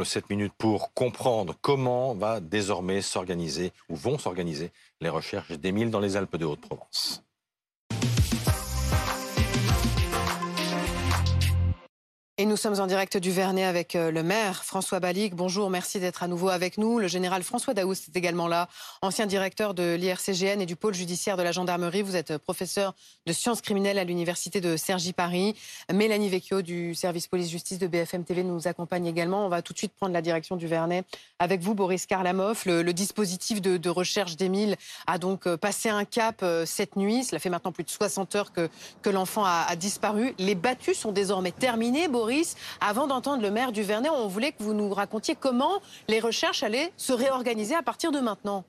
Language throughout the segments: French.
le 7 minutes pour comprendre comment va désormais s'organiser ou vont s'organiser les recherches d'Émile dans les Alpes de Haute-Provence. Et nous sommes en direct du Vernet avec euh, le maire François Balic. Bonjour, merci d'être à nouveau avec nous. Le général François Daoust est également là, ancien directeur de l'IRCGN et du pôle judiciaire de la gendarmerie. Vous êtes professeur de sciences criminelles à l'université de Cergy-Paris. Mélanie Vecchio du service police-justice de BFM TV nous accompagne également. On va tout de suite prendre la direction du Vernet avec vous, Boris Karlamov. Le, dispositif de, recherche d'Émile a donc euh, passé un cap euh, cette nuit. Cela fait maintenant plus de 60 heures que, que l'enfant a, a disparu. Les battues sont désormais terminées, Boris. Avant d'entendre le maire du Vernet, on voulait que vous nous racontiez comment les recherches allaient se réorganiser à partir de maintenant.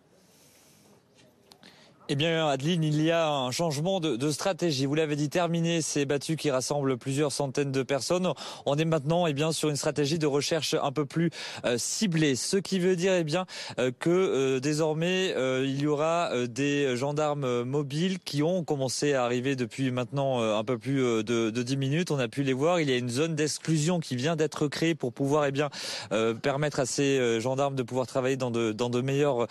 Eh bien, Adeline, il y a un changement de, stratégie. Vous l'avez dit, terminé ces battues qui rassemblent plusieurs centaines de personnes. On est maintenant, eh bien, sur une stratégie de recherche un peu plus euh, ciblée. Ce qui veut dire, eh bien, euh, que euh, désormais, il y aura des gendarmes mobiles qui ont commencé à arriver depuis maintenant un peu plus de, de 10 minutes. On a pu les voir. Il y a une zone d'exclusion qui vient d'être créée pour pouvoir, eh bien, permettre à ces gendarmes de pouvoir travailler dans de meilleures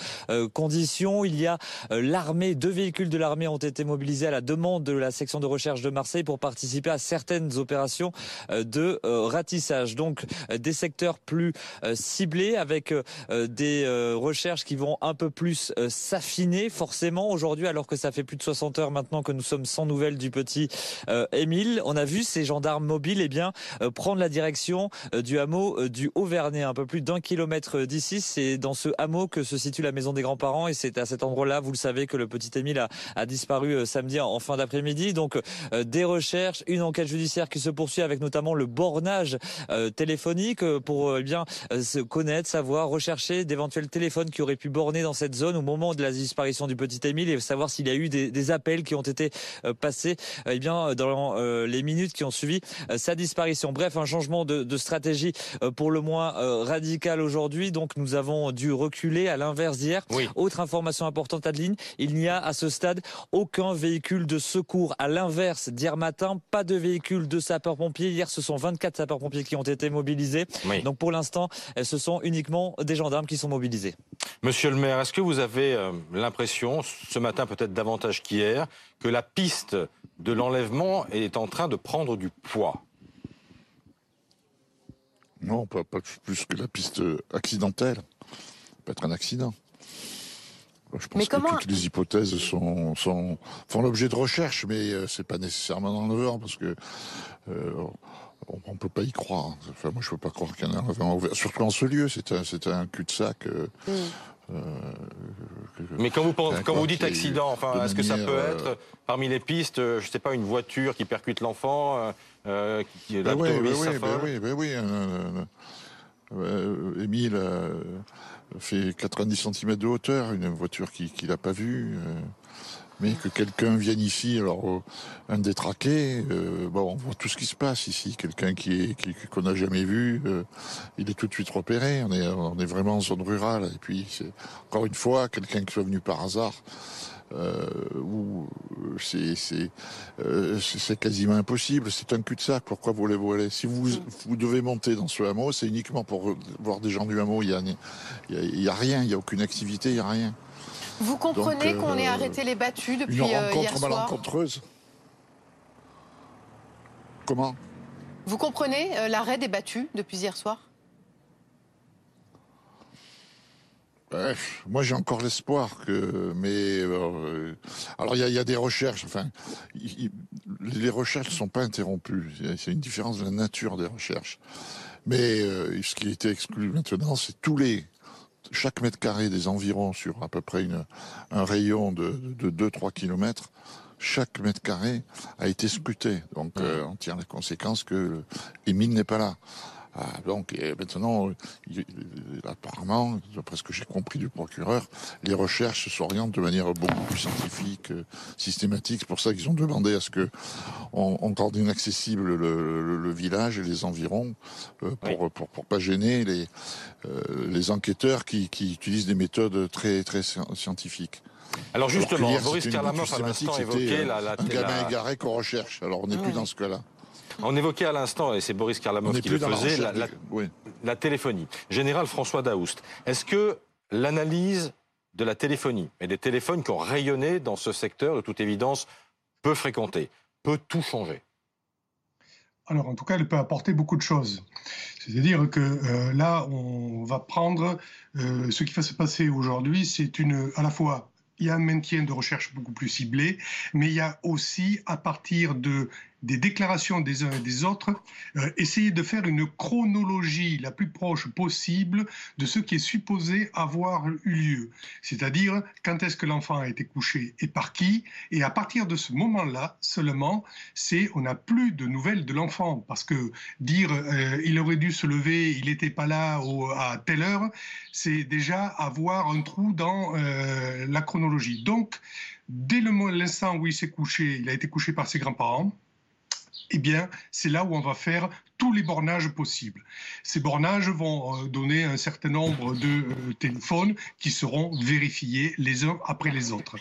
conditions. Il y a l'armée deux véhicules de l'armée ont été mobilisés à la demande de la section de recherche de Marseille pour participer à certaines opérations euh, de euh, ratissage. Donc euh, des secteurs plus ciblés avec des recherches qui vont un peu plus s'affiner forcément aujourd'hui alors que ça fait plus de 60 heures maintenant que nous sommes sans nouvelles du petit Émile. On a vu ces gendarmes mobiles eh bien prendre la direction du hameau du Haut-Vernay, un peu plus d'un kilomètre d'ici. C'est dans ce hameau que se situe la maison des grands-parents et c'est à cet endroit-là, vous le savez, que le petit Émile a, disparu euh, samedi en fin d'après-midi. Donc euh, des recherches, une enquête judiciaire qui se poursuit avec notamment le bornage euh, téléphonique pour eh bien se connaître, savoir, rechercher d'éventuels téléphones qui auraient pu borner dans cette zone au moment de la disparition du petit Émile et savoir s'il y a eu des, appels qui ont été passés eh bien dans les minutes qui ont suivi sa disparition. Bref, un changement de, stratégie pour le moins radical aujourd'hui. Donc nous avons dû reculer à l'inverse d'hier. Autre information importante, Adeline, il n'y a à ce stade aucun véhicule de secours. À l'inverse, d'hier matin, pas de véhicule de sapeurs-pompiers. Hier, ce sont 24 sapeurs-pompiers qui ont été mobilisés. Donc pour l'instant, ce sont uniquement des gendarmes qui sont mobilisés. Monsieur le maire, est-ce que vous avez euh, l'impression, ce matin peut-être davantage qu'hier, que la piste de l'enlèvement est en train de prendre du poids? Non, pas, plus que la piste accidentelle. Ça peut être un accident. Je pense que toutes les hypothèses sont, sont font l'objet de recherche, mais euh, c'est pas nécessairement enleveur parce que euh, on, ne peut pas y croire. Enfin, moi, je peux pas croire qu'il y en a un surtout en ce lieu. C'est un, c'est un cul-de-sac. Euh, mm. mais quand vous pensez, quand vous dites accident, enfin, est-ce que ça peut être parmi les pistes, je sais pas, une voiture qui percute l'enfant, qui, ben oui, ben oui, ben oui, ben oui, Émile fait 90 cm de hauteur, une voiture qu'il qui n'a pas vue. Euh, mais que quelqu'un vienne ici, alors euh, un détraqué, euh, bon, on voit tout ce qui se passe ici. Quelqu'un qui est qu'on n'a jamais vu, il est tout de suite repéré. On est on est vraiment en zone rurale. Et puis encore une fois quelqu'un qui soit venu par hasard. Euh, où c'est c'est c'est quasiment impossible. C'est un cul-de-sac. Pourquoi vous voulez Si vous vous devez monter dans ce hameau, c'est uniquement pour voir des gens du hameau. Il y a il y a, rien. Il y a aucune activité. Il y a rien. Vous comprenez qu'on ait arrêté les battus depuis une rencontre hier soir malencontreuse. Comment Vous comprenez l'arrêt des battus depuis hier soir moi, j'ai encore l'espoir que, mais euh, alors il y a, des recherches. Enfin, les recherches ne sont pas interrompues. C'est une différence de la nature des recherches. Mais euh, ce qui a été exclu maintenant, c'est tous les chaque mètre carré des environs sur à peu près une, un rayon de, de 2-3 kilomètres chaque mètre carré a été scruté. Donc euh, on tient la conséquence que Émile n'est pas là. Ah, donc maintenant, apparemment, d'après ce que j'ai compris du procureur, les recherches s'orientent de manière beaucoup plus scientifique, euh, systématique. C'est pour ça qu'ils ont demandé à ce que on, on rende inaccessible le, village et les environs euh, pour, pour, pour pas gêner les euh, les enquêteurs qui, qui utilisent des méthodes très très scientifiques. Alors justement, Boris Karlamov à l'instant évoqué la, la, un gamin égaré qu'on recherche. Alors on n'est plus dans ce cas-là. On évoquait à l'instant, et c'est Boris Karlamov qui le faisait, la, la, téléphonie. Général François Daoust, est-ce que l'analyse de la téléphonie et des téléphones qui ont rayonné dans ce secteur, de toute évidence, peut fréquenter, peut tout changer? Alors, en tout cas, elle peut apporter beaucoup de choses. C'est-à-dire que euh, là, on va prendre euh, ce qui va se passer aujourd'hui, c'est une à la fois il y a un maintien de recherche beaucoup plus ciblé, mais il y a aussi, à partir de des déclarations des uns et des autres, euh, essayer de faire une chronologie la plus proche possible de ce qui est supposé avoir eu lieu. C'est-à-dire quand est-ce que l'enfant a été couché et par qui. Et à partir de ce moment-là seulement, c'est on n'a plus de nouvelles de l'enfant. Parce que dire euh, il aurait dû se lever, il n'était pas là à telle heure, c'est déjà avoir un trou dans euh, la chronologie. Donc, dès l'instant où il s'est couché, il a été couché par ses grands-parents eh bien, c'est là où on va faire tous les bornages possibles. Ces bornages vont euh, donner un certain nombre de euh, téléphones qui seront vérifiés les uns après les autres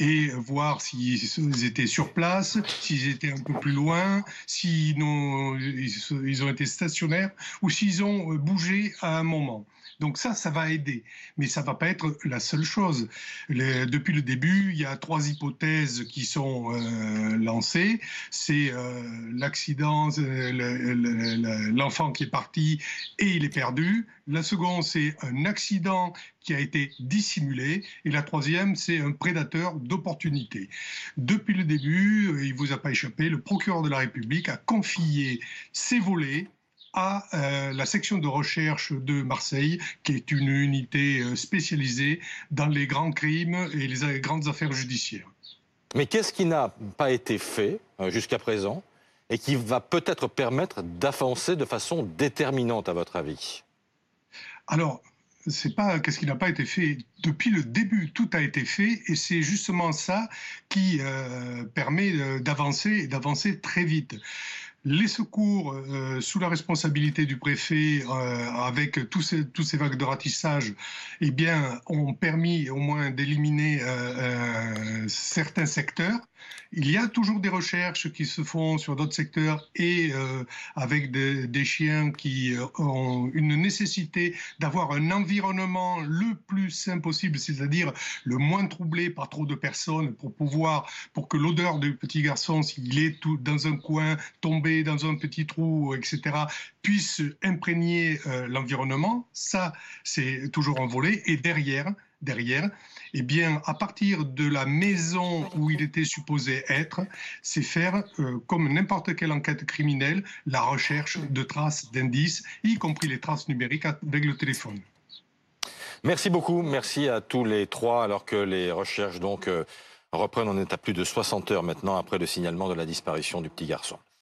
et voir s'ils étaient sur place, s'ils étaient un peu plus loin, s'ils ont, ils ont été stationnaires ou s'ils ont euh, bougé à un moment. Donc ça, ça va aider. Mais ça ne va pas être la seule chose. depuis le début, il y a trois hypothèses qui sont euh, lancées. C'est euh, l'accident, euh, l'enfant qui est parti et il est perdu. La seconde, c'est un accident qui a été dissimulé. Et la troisième, c'est un prédateur d'opportunité. Depuis le début, il ne vous a pas échappé, le procureur de la République a confié ses volets à euh, la section de recherche de Marseille, qui est une unité euh, spécialisée dans les grands crimes et les grandes affaires judiciaires. Mais qu'est-ce qui n'a pas été fait euh, jusqu'à présent et qui va peut-être permettre d'avancer de façon déterminante, à votre avis? Alors, c'est pas qu'est-ce qui n'a pas été fait? Depuis le début. Tout a été fait et c'est justement ça qui permet d'avancer et d'avancer très vite. Les secours euh, sous la responsabilité du préfet, euh, avec tous ces, ces vagues de ratissage, eh bien, ont permis au moins d'éliminer euh, certains secteurs. Il y a toujours des recherches qui se font sur d'autres secteurs et avec des, chiens qui ont une nécessité d'avoir un environnement le plus sain possible, c'est-à-dire le moins troublé par trop de personnes pour pouvoir, pour que l'odeur du petit garçon, s'il est tout dans un coin, tombé dans un petit trou, etc., puisse imprégner euh, l'environnement. Ça, c'est toujours un volet. Et derrière, derrière, eh bien, à partir de la maison où il était supposé être, c'est faire, euh, comme n'importe quelle enquête criminelle, la recherche de traces, d'indices, y compris les traces numériques avec le téléphone. Merci beaucoup, merci à tous les trois, alors que les recherches donc euh, reprennent. On est à plus de 60 heures maintenant après le signalement de la disparition du petit garçon.